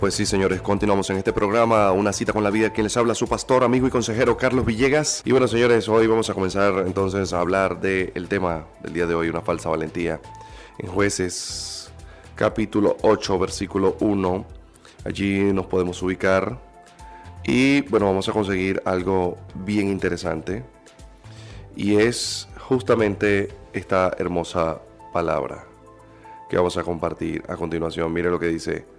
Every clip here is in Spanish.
Pues sí, señores, continuamos en este programa, Una cita con la vida, quien les habla su pastor, amigo y consejero Carlos Villegas. Y bueno, señores, hoy vamos a comenzar entonces a hablar del tema del día de hoy, una falsa valentía. En jueces capítulo 8, versículo 1, allí nos podemos ubicar. Y bueno, vamos a conseguir algo bien interesante. Y es justamente esta hermosa palabra que vamos a compartir a continuación. Mire lo que dice.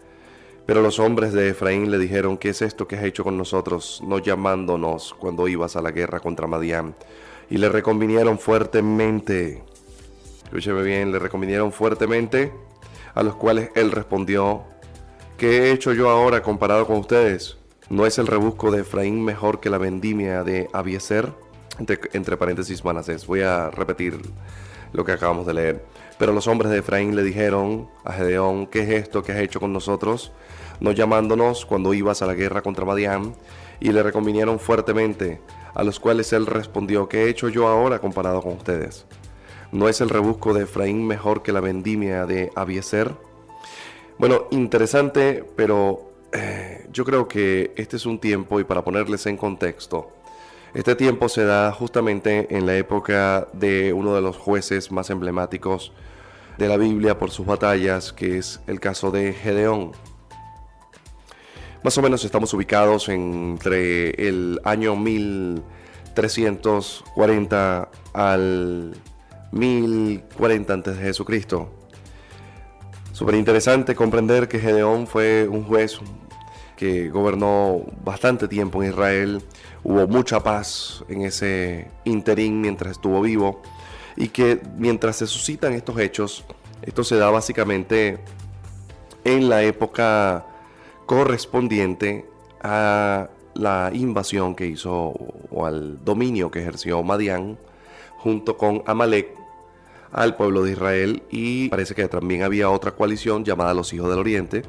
Pero los hombres de Efraín le dijeron, ¿qué es esto que has hecho con nosotros, no llamándonos cuando ibas a la guerra contra Madián? Y le reconvinieron fuertemente, escúcheme bien, le reconvinieron fuertemente, a los cuales él respondió, ¿qué he hecho yo ahora comparado con ustedes? ¿No es el rebusco de Efraín mejor que la vendimia de Abieser? Entre, paréntesis, Manasés. Voy a repetir lo que acabamos de leer. Pero los hombres de Efraín le dijeron a Gedeón, ¿qué es esto que has hecho con nosotros? No llamándonos cuando ibas a la guerra contra Madián, y le reconvinieron fuertemente, a los cuales él respondió, ¿qué he hecho yo ahora comparado con ustedes? ¿No es el rebusco de Efraín mejor que la vendimia de Abieser? Bueno, interesante, pero eh, yo creo que este es un tiempo, y para ponerles en contexto, este tiempo se da justamente en la época de uno de los jueces más emblemáticos de la Biblia por sus batallas, que es el caso de Gedeón. Más o menos estamos ubicados entre el año 1340 al 1040 antes de Jesucristo. Súper interesante comprender que Gedeón fue un juez que gobernó bastante tiempo en Israel. Hubo mucha paz en ese interín mientras estuvo vivo y que mientras se suscitan estos hechos, esto se da básicamente en la época correspondiente a la invasión que hizo o al dominio que ejerció Madián junto con Amalek al pueblo de Israel y parece que también había otra coalición llamada los hijos del oriente.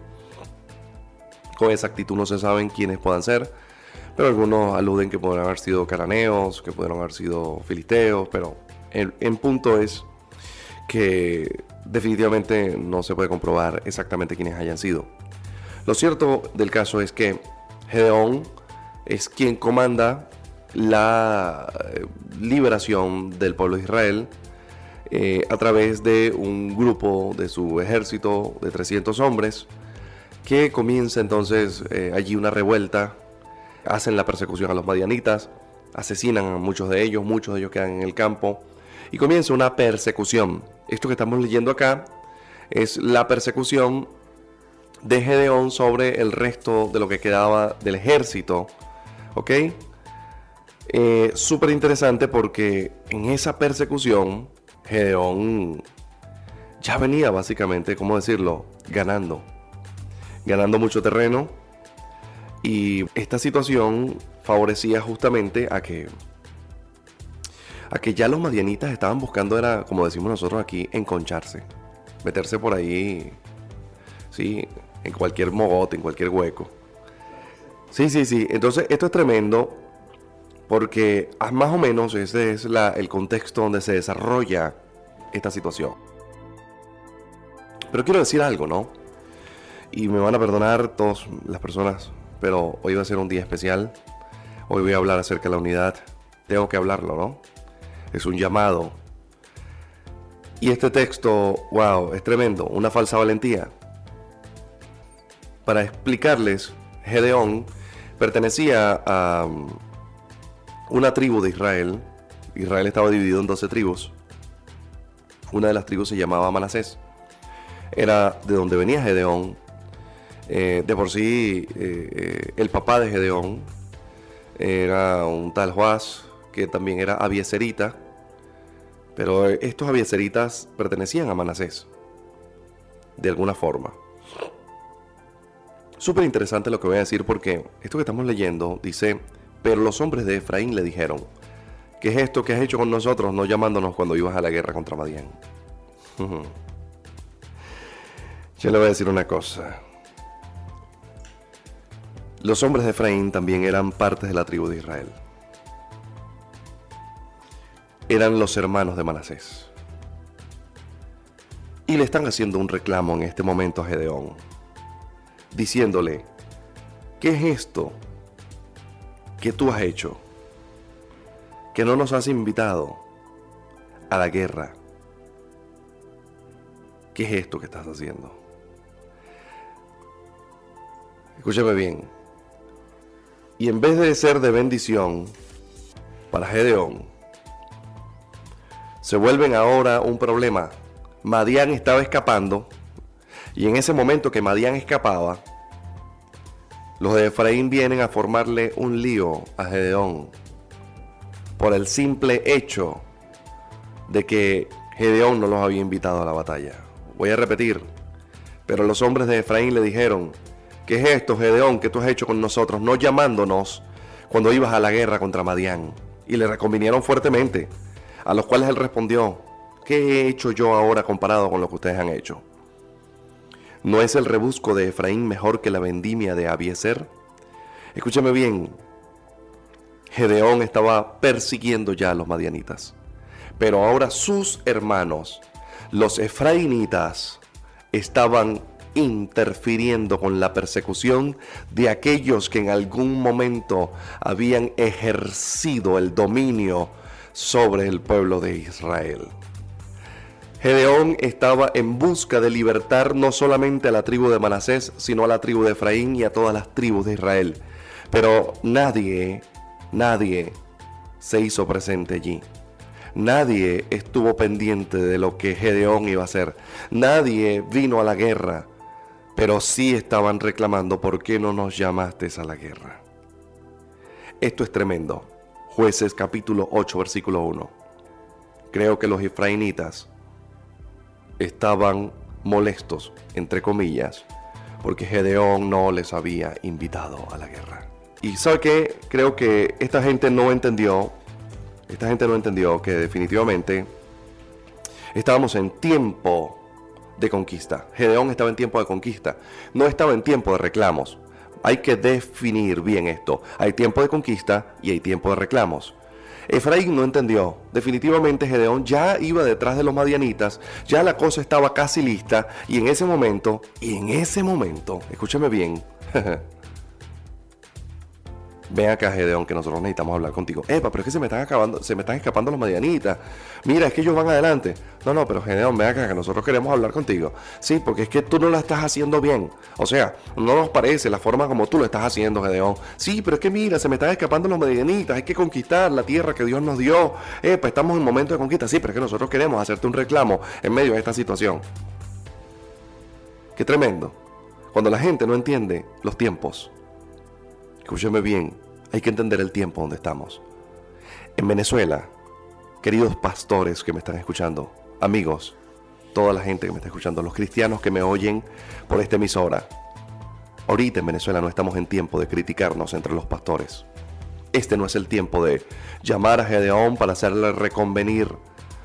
Con exactitud no se saben quiénes puedan ser, pero algunos aluden que pueden haber sido cananeos, que pudieron haber sido filisteos, pero en, punto es que definitivamente no se puede comprobar exactamente quiénes hayan sido. Lo cierto del caso es que Gedeón es quien comanda la eh, liberación del pueblo de Israel eh, a través de un grupo de su ejército de 300 hombres que comienza entonces eh, allí una revuelta, hacen la persecución a los madianitas, asesinan a muchos de ellos, muchos de ellos quedan en el campo y comienza una persecución. Esto que estamos leyendo acá es la persecución de Gedeón sobre el resto de lo que quedaba del ejército. ¿Ok? Eh, Súper interesante porque en esa persecución Gedeón ya venía básicamente, ¿cómo decirlo? Ganando. Ganando mucho terreno. Y esta situación favorecía justamente a que a que ya los madianitas estaban buscando, era, como decimos nosotros aquí, enconcharse. Meterse por ahí, sí, en cualquier mogote, en cualquier hueco. Sí, sí, sí. Entonces, esto es tremendo porque ah, más o menos ese es el contexto donde se desarrolla esta situación. Pero quiero decir algo, ¿no? Y me van a perdonar todas las personas, pero hoy va a ser un día especial. Hoy voy a hablar acerca de la unidad. Tengo que hablarlo, ¿no? Es un llamado. Y este texto, wow, es tremendo, una falsa valentía. Para explicarles, Gedeón pertenecía a um, una tribu de Israel. Israel estaba dividido en 12 tribus. Una de las tribus se llamaba Manasés. Era de donde venía Gedeón. Eh, de por sí, eh, eh, el papá de Gedeón era un tal Joás, que también era abieserita, pero estos abieseritas pertenecían a Manasés, de alguna forma. Súper interesante lo que voy a decir porque esto que estamos leyendo dice, pero los hombres de Efraín le dijeron, ¿qué es esto que has hecho con nosotros no llamándonos cuando ibas a la guerra contra Madián? Yo le voy a decir una cosa. Los hombres de Efraín también eran parte de la tribu de Israel. Eran los hermanos de Manasés. Y le están haciendo un reclamo en este momento a Gedeón, diciéndole, ¿qué es esto que tú has hecho? Que no nos has invitado a la guerra. ¿Qué es esto que estás haciendo? Escúchame bien. Y en vez de ser de bendición para Gedeón, se vuelven ahora un problema. Madián estaba escapando y en ese momento que Madián escapaba, los de Efraín vienen a formarle un lío a Gedeón por el simple hecho de que Gedeón no los había invitado a la batalla. Voy a repetir, pero los hombres de Efraín le dijeron, ¿qué es esto, Gedeón, que tú has hecho con nosotros, no llamándonos cuando ibas a la guerra contra Madián? Y le reconvinieron fuertemente, a los cuales él respondió, ¿qué he hecho yo ahora comparado con lo que ustedes han hecho? ¿No es el rebusco de Efraín mejor que la vendimia de Abieser? Escúchame bien, Gedeón estaba persiguiendo ya a los madianitas. Pero ahora sus hermanos, los efraínitas, estaban interfiriendo con la persecución de aquellos que en algún momento habían ejercido el dominio sobre el pueblo de Israel. Gedeón estaba en busca de libertar no solamente a la tribu de Manasés, sino a la tribu de Efraín y a todas las tribus de Israel. Pero nadie Nadie se hizo presente allí. Nadie estuvo pendiente de lo que Gedeón iba a hacer. Nadie vino a la guerra, pero sí estaban reclamando por qué no nos llamaste a la guerra. Esto es tremendo. Jueces capítulo 8 versículo 1. Creo que los efraínitas estaban molestos, entre comillas, porque Gedeón no les había invitado a la guerra. Y sabe que creo que esta gente no entendió, esta gente no entendió que definitivamente estábamos en tiempo de conquista. Gedeón estaba en tiempo de conquista, no estaba en tiempo de reclamos. Hay que definir bien esto. Hay tiempo de conquista y hay tiempo de reclamos. Efraín no entendió. Definitivamente Gedeón ya iba detrás de los madianitas, ya la cosa estaba casi lista y en ese momento, y en ese momento, escúcheme bien, ven acá Gedeón que nosotros necesitamos hablar contigo. Epa, pero es que se me están acabando, se me están escapando los medianitas. Mira, es que ellos van adelante. No, no, pero Gedeón, ven acá que nosotros queremos hablar contigo. Sí, porque es que tú no la estás haciendo bien. O sea, no nos parece la forma como tú lo estás haciendo, Gedeón. Sí, pero es que mira, se me están escapando los medianitas. Hay que conquistar la tierra que Dios nos dio. Epa, estamos en momento de conquista. Sí, pero es que nosotros queremos hacerte un reclamo en medio de esta situación. Qué tremendo. Cuando la gente no entiende los tiempos Escúcheme bien, hay que entender el tiempo donde estamos. En Venezuela, queridos pastores que me están escuchando, amigos, toda la gente que me está escuchando, los cristianos que me oyen por esta emisora, ahorita en Venezuela no estamos en tiempo de criticarnos entre los pastores. Este no es el tiempo de llamar a Gedeón para hacerle reconvenir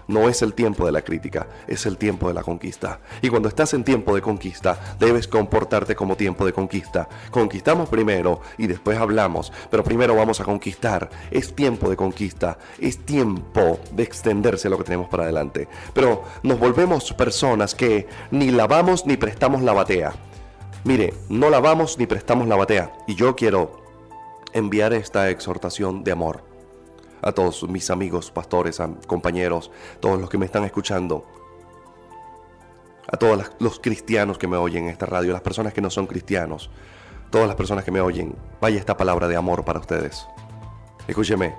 no es el tiempo de la crítica, es el tiempo de la conquista. Y cuando estás en tiempo de conquista, debes comportarte como tiempo de conquista. Conquistamos primero y después hablamos, pero primero vamos a conquistar. Es tiempo de conquista, es tiempo de extenderse lo que tenemos para adelante. Pero nos volvemos personas que ni lavamos ni prestamos la batea. Mire, no lavamos ni prestamos la batea. Y yo quiero enviar esta exhortación de amor a todos mis amigos, pastores, compañeros, todos los que me están escuchando, a todos los cristianos que me oyen en esta radio, las personas que no son cristianos, todas las personas que me oyen, vaya esta palabra de amor para ustedes. Escúcheme,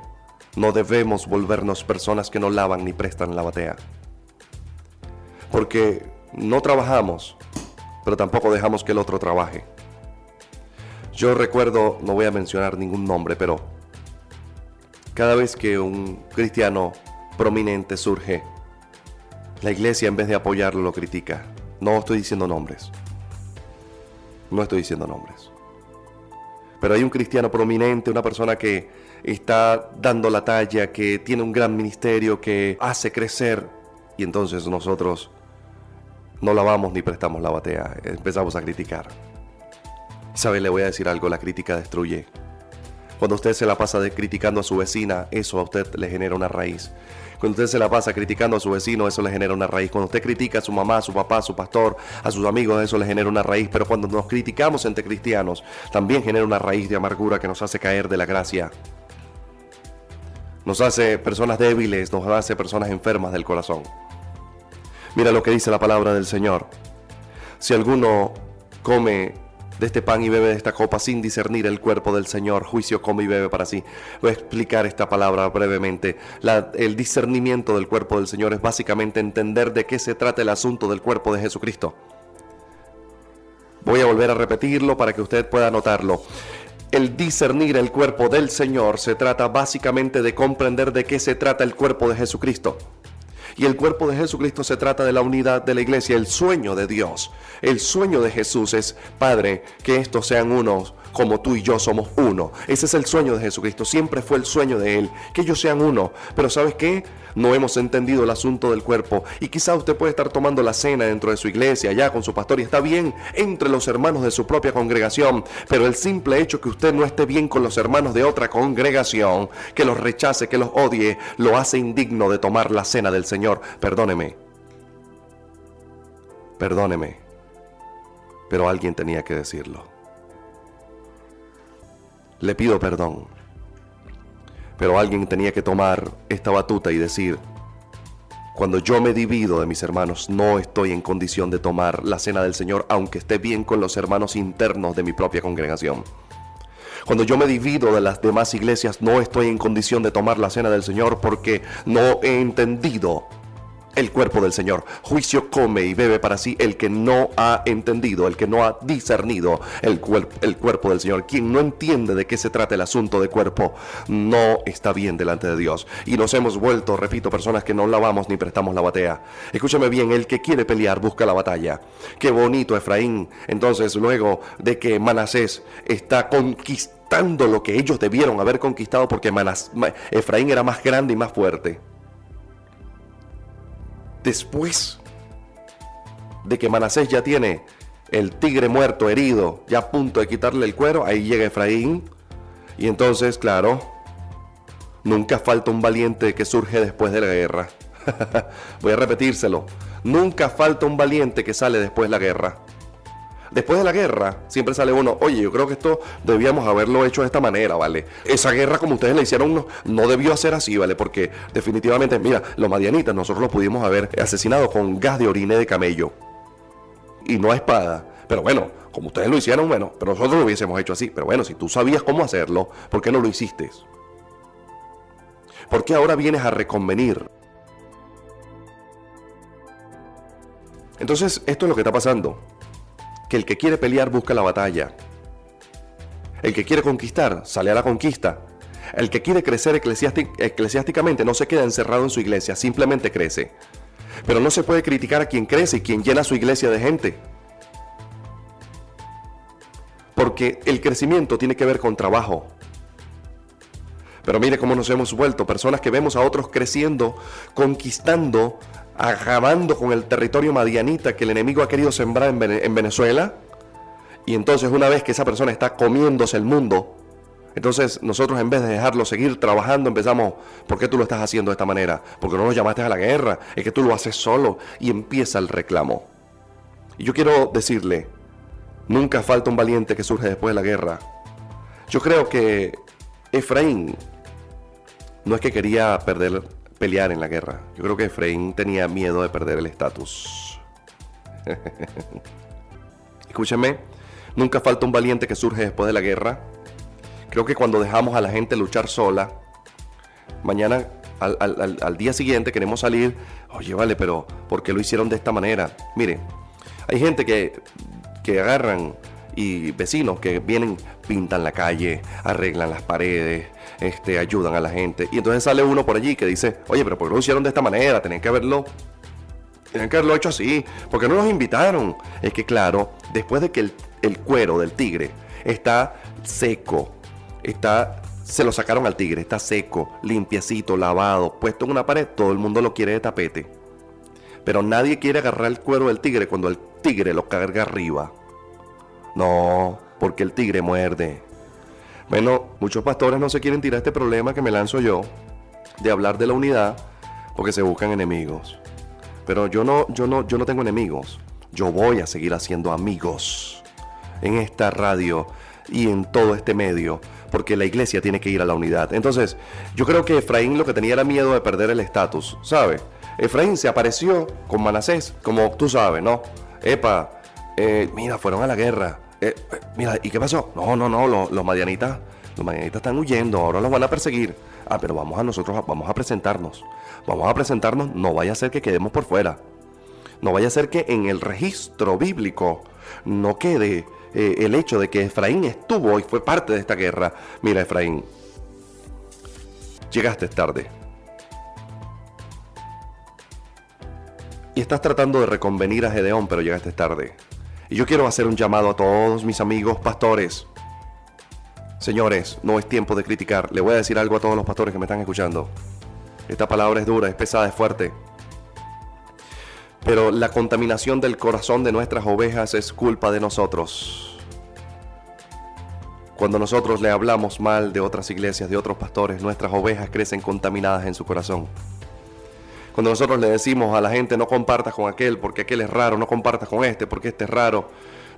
no debemos volvernos personas que no lavan ni prestan la batea. Porque no trabajamos, pero tampoco dejamos que el otro trabaje. Yo recuerdo, no voy a mencionar ningún nombre, pero cada vez que un cristiano prominente surge, la iglesia en vez de apoyarlo lo critica. No estoy diciendo nombres. No estoy diciendo nombres. Pero hay un cristiano prominente, una persona que está dando la talla, que tiene un gran ministerio, que hace crecer. Y entonces nosotros no lavamos ni prestamos la batea. Empezamos a criticar. ¿Sabe? Le voy a decir algo, la crítica destruye. Cuando usted se la pasa criticando a su vecina, eso a usted le genera una raíz. Cuando usted se la pasa criticando a su vecino, eso le genera una raíz. Cuando usted critica a su mamá, a su papá, a su pastor, a sus amigos, eso le genera una raíz. Pero cuando nos criticamos entre cristianos, también genera una raíz de amargura que nos hace caer de la gracia. Nos hace personas débiles, nos hace personas enfermas del corazón. Mira lo que dice la palabra del Señor. Si alguno come de este pan y bebe de esta copa sin discernir el cuerpo del Señor, juicio come y bebe para sí. Voy a explicar esta palabra brevemente. el discernimiento del cuerpo del Señor es básicamente entender de qué se trata el asunto del cuerpo de Jesucristo. Voy a volver a repetirlo para que usted pueda notarlo. El discernir el cuerpo del Señor se trata básicamente de comprender de qué se trata el cuerpo de Jesucristo. Y el cuerpo de Jesucristo se trata de la unidad de la iglesia, el sueño de Dios. El sueño de Jesús es, Padre, que estos sean unos como tú y yo somos uno. Ese es el sueño de Jesucristo, siempre fue el sueño de Él, que ellos sean uno. Pero ¿sabes qué? No hemos entendido el asunto del cuerpo y quizá usted puede estar tomando la cena dentro de su iglesia, allá con su pastor y está bien entre los hermanos de su propia congregación, pero el simple hecho que usted no esté bien con los hermanos de otra congregación, que los rechace, que los odie, lo hace indigno de tomar la cena del Señor. Perdóneme. Perdóneme. Pero alguien tenía que decirlo le pido perdón. Pero alguien tenía que tomar esta batuta y decir, cuando yo me divido de mis hermanos, no estoy en condición de tomar la cena del Señor, aunque esté bien con los hermanos internos de mi propia congregación. Cuando yo me divido de las demás iglesias, no estoy en condición de tomar la cena del Señor porque no he entendido el cuerpo del Señor. Juicio come y bebe para sí el que no ha entendido, el que no ha discernido el, el cuerpo del Señor. Quien no entiende de qué se trata el asunto de cuerpo, no está bien delante de Dios. Y nos hemos vuelto, repito, personas que no lavamos ni prestamos la batea. Escúchame bien, el que quiere pelear busca la batalla. Qué bonito Efraín. Entonces, luego de que Manasés está conquistando lo que ellos debieron haber conquistado porque Efraín era más grande y más fuerte después de que Manasés ya tiene el tigre muerto, herido, ya a punto de quitarle el cuero, ahí llega Efraín. Y entonces, claro, nunca falta un valiente que surge después de la guerra. Voy a repetírselo. Nunca falta un valiente que sale después de la guerra. Después de la guerra, siempre sale uno, oye, yo creo que esto debíamos haberlo hecho de esta manera, ¿vale? Esa guerra como ustedes la hicieron no, no debió ser así, ¿vale? Porque definitivamente, mira, los madianitas nosotros lo pudimos haber asesinado con gas de orine de camello. Y no a espada. Pero bueno, como ustedes lo hicieron, bueno, pero nosotros lo hubiésemos hecho así. Pero bueno, si tú sabías cómo hacerlo, ¿por qué no lo hiciste? ¿Por qué ahora vienes a reconvenir? Entonces, esto es lo que está pasando que el que quiere pelear busca la batalla. El que quiere conquistar sale a la conquista. El que quiere crecer eclesiásticamente no se queda encerrado en su iglesia, simplemente crece. Pero no se puede criticar a quien crece y quien llena su iglesia de gente. Porque el crecimiento tiene que ver con trabajo. Pero mire cómo nos hemos vuelto, personas que vemos a otros creciendo, conquistando, acabando con el territorio madianita que el enemigo ha querido sembrar en Venezuela. Y entonces una vez que esa persona está comiéndose el mundo, entonces nosotros en vez de dejarlo seguir trabajando empezamos, ¿por qué tú lo estás haciendo de esta manera? Porque no nos llamaste a la guerra, es que tú lo haces solo y empieza el reclamo. Y yo quiero decirle, nunca falta un valiente que surge después de la guerra. Yo creo que Efraín no es que quería perder pelear en la guerra. Yo creo que Efraín tenía miedo de perder el estatus. Escúcheme, nunca falta un valiente que surge después de la guerra. Creo que cuando dejamos a la gente luchar sola, mañana, al, día siguiente queremos salir, oye, vale, pero ¿por qué lo hicieron de esta manera? Mire, hay gente que, que agarran y vecinos que vienen, pintan la calle, arreglan las paredes, este, ayudan a la gente. Y entonces sale uno por allí que dice, oye, pero ¿por qué lo hicieron de esta manera? Tenían que haberlo, tenían que haberlo hecho así. porque no nos invitaron? Es que claro, después de que el, el cuero del tigre está seco, está se lo sacaron al tigre, está seco, limpiecito, lavado, puesto en una pared, todo el mundo lo quiere de tapete. Pero nadie quiere agarrar el cuero del tigre cuando el tigre lo carga arriba. No, porque el tigre muerde. Bueno, muchos pastores no se quieren tirar este problema que me lanzo yo de hablar de la unidad porque se buscan enemigos. Pero yo no, yo no, yo no tengo enemigos. Yo voy a seguir haciendo amigos en esta radio y en todo este medio, porque la iglesia tiene que ir a la unidad. Entonces, yo creo que Efraín lo que tenía era miedo de perder el estatus, ¿sabe? Efraín se apareció con Manasés, como tú sabes, ¿no? Epa, eh, mira, fueron a la guerra. Eh, mira, ¿y qué pasó? No, no, no, los, los madianitas, los madianitas están huyendo, ahora los van a perseguir. Ah, pero vamos a nosotros, vamos a presentarnos. Vamos a presentarnos, no vaya a ser que quedemos por fuera. No vaya a ser que en el registro bíblico no quede eh, el hecho de que Efraín estuvo y fue parte de esta guerra. Mira, Efraín, llegaste tarde. Y estás tratando de reconvenir a Gedeón, pero llegaste tarde. Y yo quiero hacer un llamado a todos mis amigos pastores. Señores, no es tiempo de criticar. Le voy a decir algo a todos los pastores que me están escuchando. Esta palabra es dura, es pesada, es fuerte. Pero la contaminación del corazón de nuestras ovejas es culpa de nosotros. Cuando nosotros le hablamos mal de otras iglesias, de otros pastores, nuestras ovejas crecen contaminadas en su corazón. Cuando nosotros le decimos a la gente no compartas con aquel porque aquel es raro, no compartas con este porque este es raro,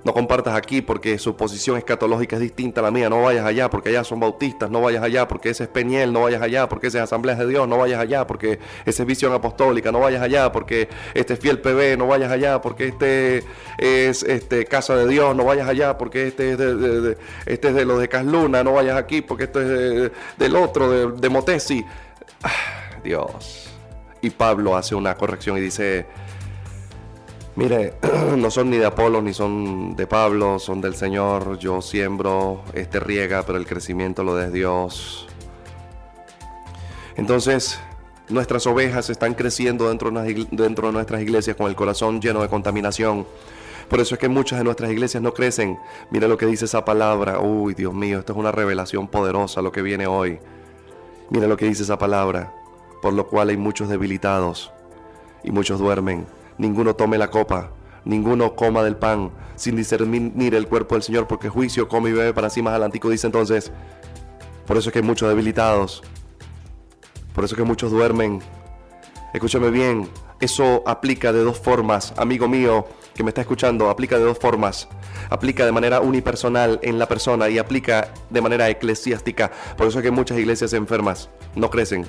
no compartas aquí porque su posición escatológica es distinta a la mía, no vayas allá porque allá son bautistas, no vayas allá porque ese es Peñel, no vayas allá porque ese es Asamblea de Dios, no vayas allá porque ese es Visión Apostólica, no vayas allá porque este es Fiel PB, no vayas allá porque este es este, Casa de Dios, no vayas allá porque este es de, este es de lo de Casluna, no vayas aquí porque esto es del otro, de, de Motesi. Ah, Dios. Y Pablo hace una corrección y dice, Mire, no son ni de Apolo ni son de Pablo, son del Señor. Yo siembro, este riega, pero el crecimiento lo de Dios. Entonces, nuestras ovejas están creciendo dentro dentro de nuestras iglesias con el corazón lleno de contaminación. Por eso es que muchas de nuestras iglesias no crecen. Mira lo que dice esa palabra. Uy, Dios mío, esto es una revelación poderosa lo que viene hoy. Mira lo que dice esa palabra. Por lo cual hay muchos debilitados y muchos duermen ninguno tome la copa, ninguno coma del pan, sin discernir el cuerpo del Señor, porque juicio come y bebe para sí más adelantico, dice entonces. Por eso es que hay muchos debilitados, por eso es que muchos duermen. Escúchame bien, eso aplica de dos formas, amigo mío que me está escuchando, aplica de dos formas. Aplica de manera unipersonal en la persona y aplica de manera eclesiástica. Por eso es que muchas iglesias enfermas no crecen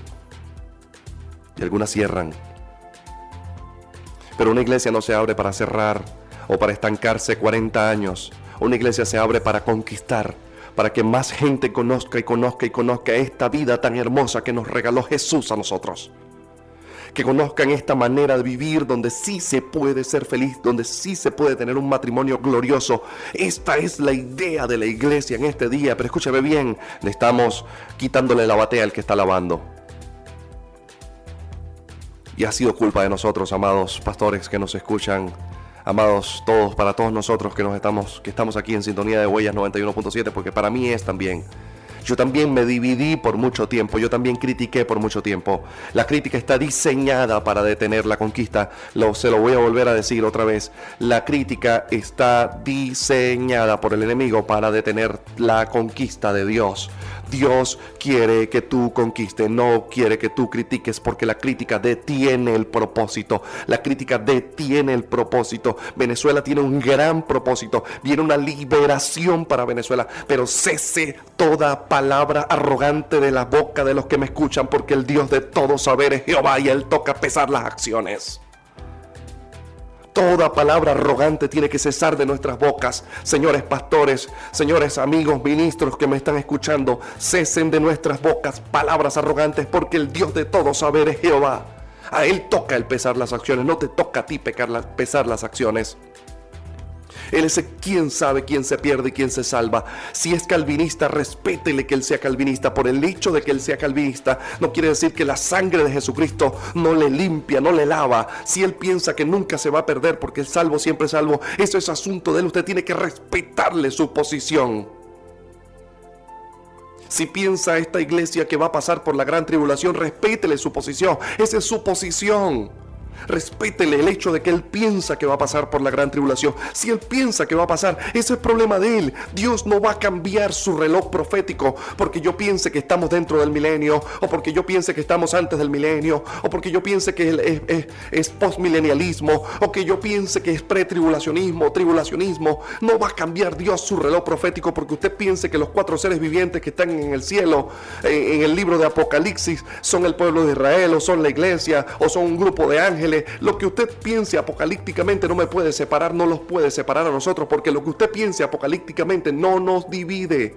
y algunas cierran. Pero una iglesia no se abre para cerrar o para estancarse 40 años. Una iglesia se abre para conquistar, para que más gente conozca y conozca y conozca esta vida tan hermosa que nos regaló Jesús a nosotros. Que conozcan esta manera de vivir donde sí se puede ser feliz, donde sí se puede tener un matrimonio glorioso. Esta es la idea de la iglesia en este día. Pero escúchame bien, le estamos quitándole la batea al que está lavando. Y ha sido culpa de nosotros, amados pastores que nos escuchan, amados todos, para todos nosotros que nos estamos, que estamos aquí en sintonía de Huellas 91.7, porque para mí es también. Yo también me dividí por mucho tiempo, yo también critiqué por mucho tiempo. La crítica está diseñada para detener la conquista. Lo, se lo voy a volver a decir otra vez. La crítica está diseñada por el enemigo para detener la conquista de Dios. Dios quiere que tú conquistes, no quiere que tú critiques porque la crítica detiene el propósito. La crítica detiene el propósito. Venezuela tiene un gran propósito. Viene una liberación para Venezuela, pero cese toda palabra arrogante de la boca de los que me escuchan porque el Dios de todo saber es Jehová y Él toca pesar las acciones. Toda palabra arrogante tiene que cesar de nuestras bocas. Señores pastores, señores amigos, ministros que me están escuchando, cesen de nuestras bocas palabras arrogantes porque el Dios de todo saber es Jehová. A Él toca el pesar las acciones, no te toca a ti pesar las acciones. Él es quien sabe quién se pierde y quién se salva. Si es calvinista, respétele que él sea calvinista. Por el hecho de que él sea calvinista, no quiere decir que la sangre de Jesucristo no le limpia, no le lava. Si él piensa que nunca se va a perder porque el salvo siempre es salvo, eso es asunto de él. Usted tiene que respetarle su posición. Si piensa esta iglesia que va a pasar por la gran tribulación, respétele su posición. Esa es su posición. Respétele el hecho de que él piensa que va a pasar por la gran tribulación. Si él piensa que va a pasar, ese es el problema de él. Dios no va a cambiar su reloj profético porque yo piense que estamos dentro del milenio, o porque yo piense que estamos antes del milenio, o porque yo piense que es, postmilenialismo, o que yo piense que es pretribulacionismo, tribulacionismo. No va a cambiar Dios su reloj profético porque usted piense que los cuatro seres vivientes que están en el cielo, en el libro de Apocalipsis, son el pueblo de Israel, o son la iglesia, o son un grupo de ángeles. Lo que usted piense apocalípticamente no me puede separar, no los puede separar a nosotros, porque lo que usted piense apocalípticamente no nos divide.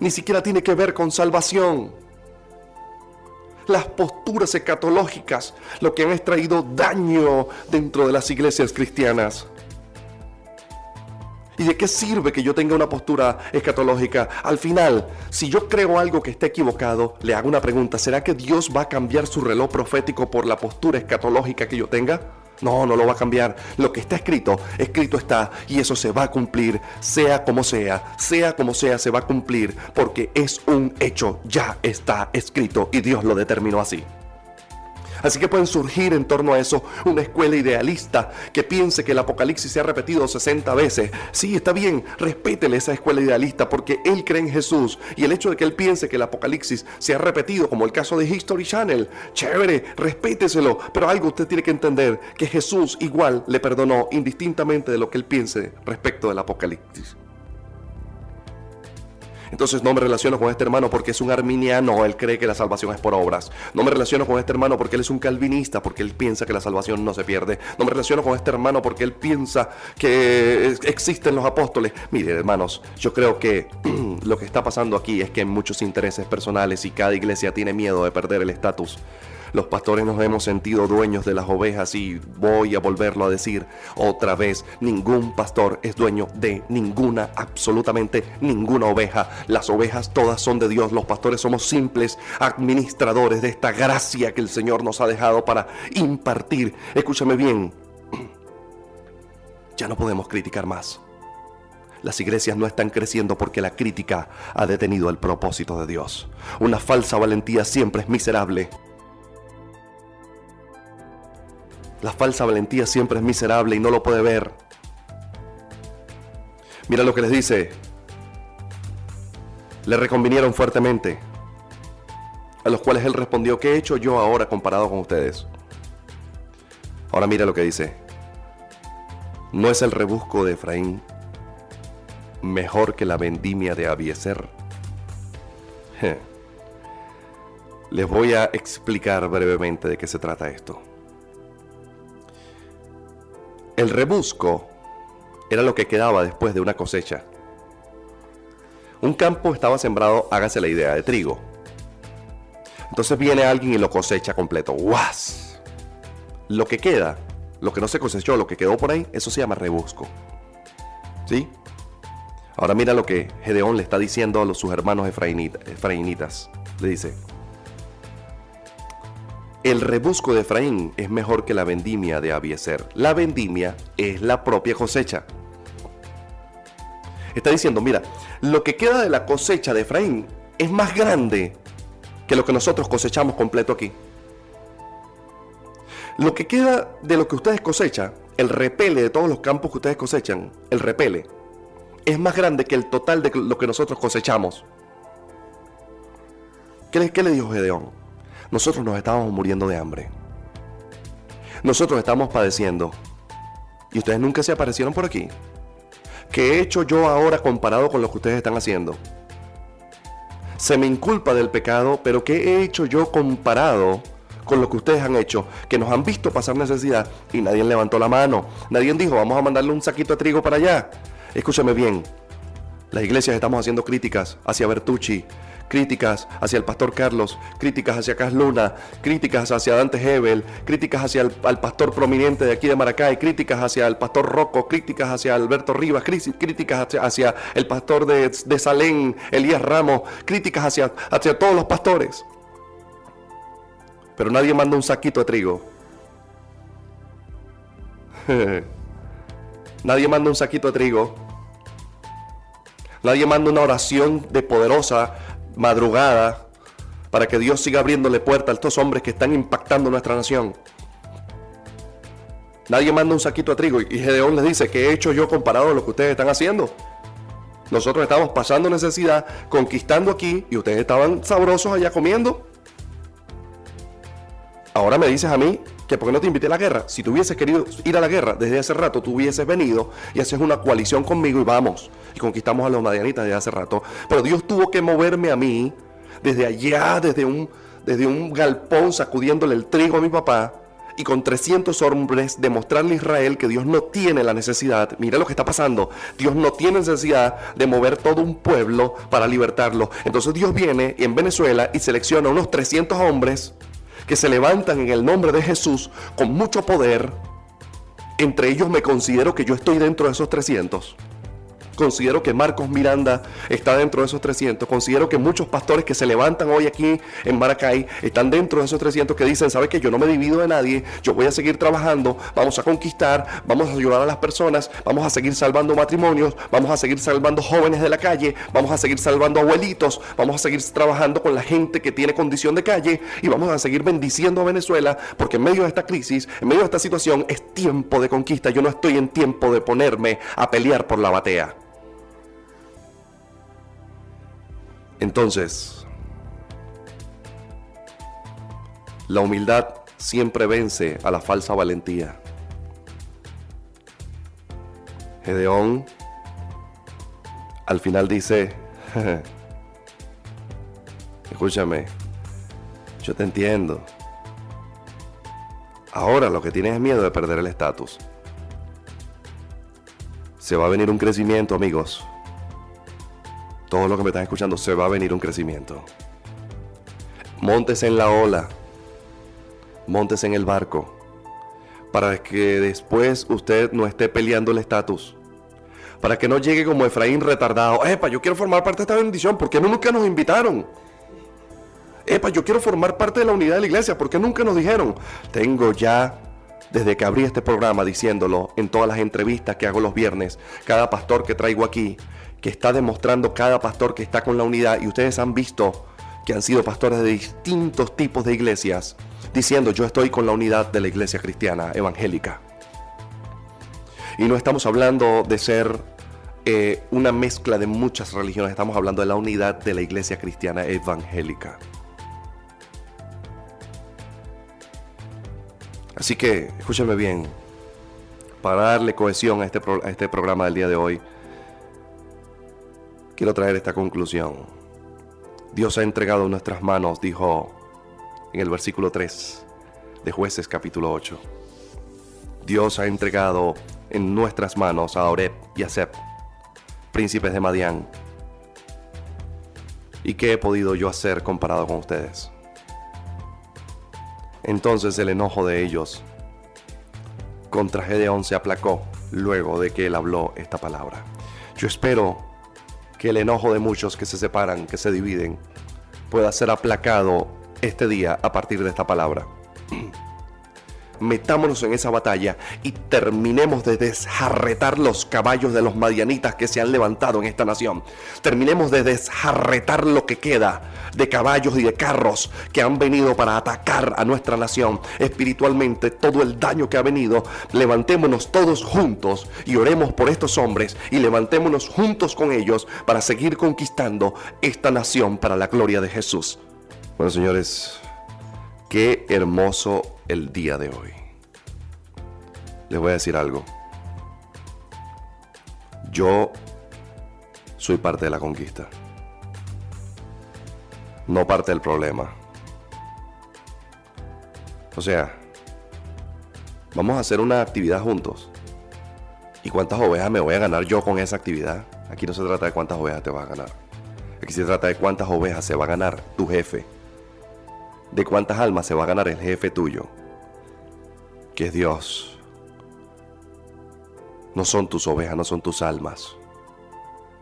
Ni siquiera tiene que ver con salvación. Las posturas escatológicas, lo que han extraído daño dentro de las iglesias cristianas. ¿Y de qué sirve que yo tenga una postura escatológica? Al final, si yo creo algo que está equivocado, le hago una pregunta, ¿será que Dios va a cambiar su reloj profético por la postura escatológica que yo tenga? No, no lo va a cambiar. Lo que está escrito, escrito está y eso se va a cumplir, sea como sea, sea como sea, se va a cumplir porque es un hecho, ya está escrito y Dios lo determinó así. Así que pueden surgir en torno a eso una escuela idealista que piense que el Apocalipsis se ha repetido 60 veces. Sí, está bien, respétele esa escuela idealista porque él cree en Jesús y el hecho de que él piense que el Apocalipsis se ha repetido, como el caso de History Channel, chévere, respéteselo, pero algo usted tiene que entender, que Jesús igual le perdonó indistintamente de lo que él piense respecto del Apocalipsis. Entonces no me relaciono con este hermano porque es un arminiano, él cree que la salvación es por obras. No me relaciono con este hermano porque él es un calvinista, porque él piensa que la salvación no se pierde. No me relaciono con este hermano porque él piensa que existen los apóstoles. Mire, hermanos, yo creo que lo que está pasando aquí es que hay muchos intereses personales y cada iglesia tiene miedo de perder el estatus los pastores nos hemos sentido dueños de las ovejas y voy a volverlo a decir otra vez, ningún pastor es dueño de ninguna, absolutamente ninguna oveja. Las ovejas todas son de Dios, los pastores somos simples administradores de esta gracia que el Señor nos ha dejado para impartir. Escúchame bien, ya no podemos criticar más. Las iglesias no están creciendo porque la crítica ha detenido el propósito de Dios. Una falsa valentía siempre es miserable. La falsa valentía siempre es miserable y no lo puede ver. Mira lo que les dice. Le reconvinieron fuertemente. A los cuales él respondió, ¿qué he hecho yo ahora comparado con ustedes? Ahora mira lo que dice. ¿No es el rebusco de Efraín mejor que la vendimia de Abieser? Les voy a explicar brevemente de qué se trata esto. El rebusco era lo que quedaba después de una cosecha. Un campo estaba sembrado, hágase la idea, de trigo. Entonces viene alguien y lo cosecha completo. ¡Guas! Lo que queda, lo que no se cosechó, lo que quedó por ahí, eso se llama rebusco. ¿Sí? Ahora mira lo que Gedeón le está diciendo a sus hermanos efraínitas. Le dice, el rebusco de Efraín es mejor que la vendimia de Abieser. La vendimia es la propia cosecha. Está diciendo, mira, lo que queda de la cosecha de Efraín es más grande que lo que nosotros cosechamos completo aquí. Lo que queda de lo que ustedes cosechan, el repele de todos los campos que ustedes cosechan, el repele, es más grande que el total de lo que nosotros cosechamos. ¿Qué le, qué le dijo Gedeón? Nosotros nos estábamos muriendo de hambre. Nosotros estamos padeciendo. Y ustedes nunca se aparecieron por aquí. ¿Qué he hecho yo ahora comparado con lo que ustedes están haciendo? Se me inculpa del pecado, pero ¿qué he hecho yo comparado con lo que ustedes han hecho? Que nos han visto pasar necesidad y nadie levantó la mano. Nadie dijo, vamos a mandarle un saquito de trigo para allá. Escúchame bien. Las iglesias estamos haciendo críticas hacia Bertucci, críticas hacia el pastor Carlos, críticas hacia Cas Luna, críticas hacia Dante Hebel, críticas hacia el pastor prominente de aquí de Maracay, críticas hacia el pastor Rocco, críticas hacia Alberto Rivas, críticas hacia, el pastor de, de, Salén, Elías Ramos, críticas hacia, hacia todos los pastores. Pero nadie manda un saquito de trigo. nadie manda un saquito de trigo. Nadie manda una oración de poderosa madrugada para que Dios siga abriéndole puertas a estos hombres que están impactando nuestra nación. Nadie manda un saquito a trigo y Gedeón les dice, ¿qué he hecho yo comparado a lo que ustedes están haciendo? Nosotros estamos pasando necesidad, conquistando aquí y ustedes estaban sabrosos allá comiendo. Ahora me dices a mí que por qué no te invité a la guerra. Si tú hubieses querido ir a la guerra desde hace rato, tú hubieses venido y haces una coalición conmigo y vamos. Y conquistamos a los madianitas desde hace rato. Pero Dios tuvo que moverme a mí desde allá, desde un, desde un galpón sacudiéndole el trigo a mi papá y con 300 hombres demostrarle a Israel que Dios no tiene la necesidad, mira lo que está pasando, Dios no tiene necesidad de mover todo un pueblo para libertarlo. Entonces Dios viene en Venezuela y selecciona unos 300 hombres que se levantan en el nombre de Jesús con mucho poder. Entre ellos me considero que yo estoy dentro de esos 300. Considero que Marcos Miranda está dentro de esos 300. Considero que muchos pastores que se levantan hoy aquí en Maracay están dentro de esos 300 que dicen, ¿sabes que Yo no me divido de nadie, yo voy a seguir trabajando, vamos a conquistar, vamos a ayudar a las personas, vamos a seguir salvando matrimonios, vamos a seguir salvando jóvenes de la calle, vamos a seguir salvando abuelitos, vamos a seguir trabajando con la gente que tiene condición de calle y vamos a seguir bendiciendo a Venezuela porque en medio de esta crisis, en medio de esta situación es tiempo de conquista. Yo no estoy en tiempo de ponerme a pelear por la batea. Entonces, la humildad siempre vence a la falsa valentía. Gedeón al final dice, escúchame, yo te entiendo. Ahora lo que tienes es miedo de perder el estatus. Se va a venir un crecimiento, amigos todos los que me están escuchando, se va a venir un crecimiento. Montes en la ola, montes en el barco, para que después usted no esté peleando el estatus. Para que no llegue como Efraín retardado. Epa, yo quiero formar parte de esta bendición. ¿Por qué nunca nos invitaron? Epa, yo quiero formar parte de la unidad de la iglesia. ¿Por qué nunca nos dijeron? Tengo ya desde que abrí este programa diciéndolo en todas las entrevistas que hago los viernes, cada pastor que traigo aquí, que está demostrando cada pastor que está con la unidad y ustedes han visto que han sido pastores de distintos tipos de iglesias diciendo yo estoy con la unidad de la iglesia cristiana evangélica. Y no estamos hablando de ser eh, una mezcla de muchas religiones, estamos hablando de la unidad de la iglesia cristiana evangélica. Así que escúchenme bien, para darle cohesión a este, a este programa del día de hoy, quiero traer esta conclusión. Dios ha entregado en nuestras manos, dijo en el versículo 3 de jueces capítulo 8. Dios ha entregado en nuestras manos a Oreb y a Seb, príncipes de Madián. ¿Y qué he podido yo hacer comparado con ustedes? Entonces el enojo de ellos contra Gedeón se aplacó luego de que él habló esta palabra. Yo espero que el enojo de muchos que se separan, que se dividen, pueda ser aplacado este día a partir de esta palabra. Metámonos en esa batalla y terminemos de desjarretar los caballos de los madianitas que se han levantado en esta nación. Terminemos de desjarretar lo que queda de caballos y de carros que han venido para atacar a nuestra nación espiritualmente, todo el daño que ha venido. Levantémonos todos juntos y oremos por estos hombres y levantémonos juntos con ellos para seguir conquistando esta nación para la gloria de Jesús. Bueno, señores, qué hermoso el día de hoy. Les voy a decir algo. Yo soy parte de la conquista. No parte del problema. O sea, vamos a hacer una actividad juntos. ¿Y cuántas ovejas me voy a ganar yo con esa actividad? Aquí no se trata de cuántas ovejas te vas a ganar. Aquí se trata de cuántas ovejas se va a ganar tu jefe de cuántas almas se va a ganar el jefe tuyo, que es Dios. No son tus ovejas, no son tus almas.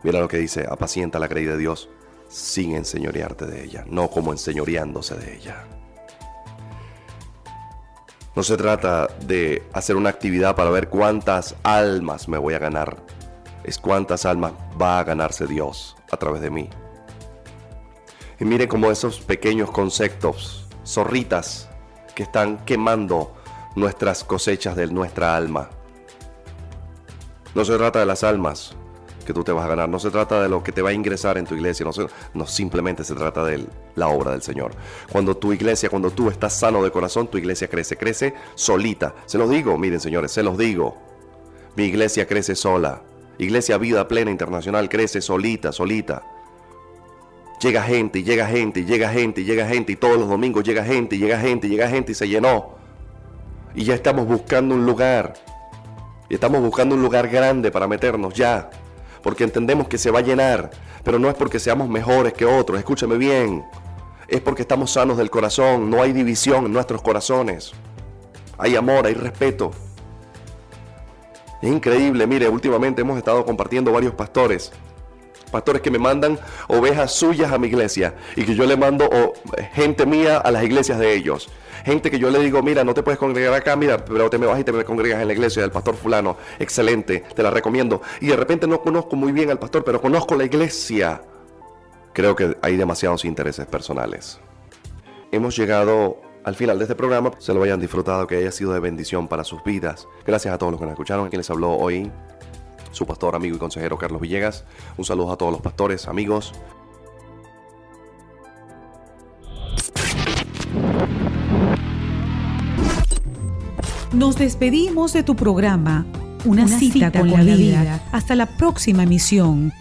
Mira lo que dice, apacienta la grey de Dios sin enseñorearte de ella, no como enseñoreándose de ella. No se trata de hacer una actividad para ver cuántas almas me voy a ganar, es cuántas almas va a ganarse Dios a través de mí. Y miren cómo esos pequeños conceptos zorritas que están quemando nuestras cosechas de nuestra alma. No se trata de las almas que tú te vas a ganar, no se trata de lo que te va a ingresar en tu iglesia, no, no simplemente se trata de la obra del Señor. Cuando tu iglesia, cuando tú estás sano de corazón, tu iglesia crece, crece solita. Se los digo, miren señores, se los digo. Mi iglesia crece sola. Iglesia Vida Plena Internacional crece solita, solita. Llega gente, llega gente, llega gente, llega gente, y todos los domingos llega gente, llega gente, llega gente, y se llenó. Y ya estamos buscando un lugar. Y estamos buscando un lugar grande para meternos ya. Porque entendemos que se va a llenar. Pero no es porque seamos mejores que otros. Escúchame bien. Es porque estamos sanos del corazón. No hay división en nuestros corazones. Hay amor, hay respeto. Es increíble, mire, últimamente hemos estado compartiendo varios pastores. Pastores que me mandan ovejas suyas a mi iglesia y que yo le mando gente mía a las iglesias de ellos. Gente que yo le digo, mira, no te puedes congregar acá, mira, pero te me vas y te me congregas en la iglesia del pastor fulano. Excelente, te la recomiendo. Y de repente no conozco muy bien al pastor, pero conozco la iglesia. Creo que hay demasiados intereses personales. Hemos llegado al final de este programa se lo hayan disfrutado, que haya sido de bendición para sus vidas. Gracias a todos los que nos escucharon, quien les habló hoy, su pastor, amigo y consejero Carlos Villegas. Un saludo a todos los pastores, amigos. Nos despedimos de tu programa, Una, cita, con, la vida. Hasta la próxima emisión.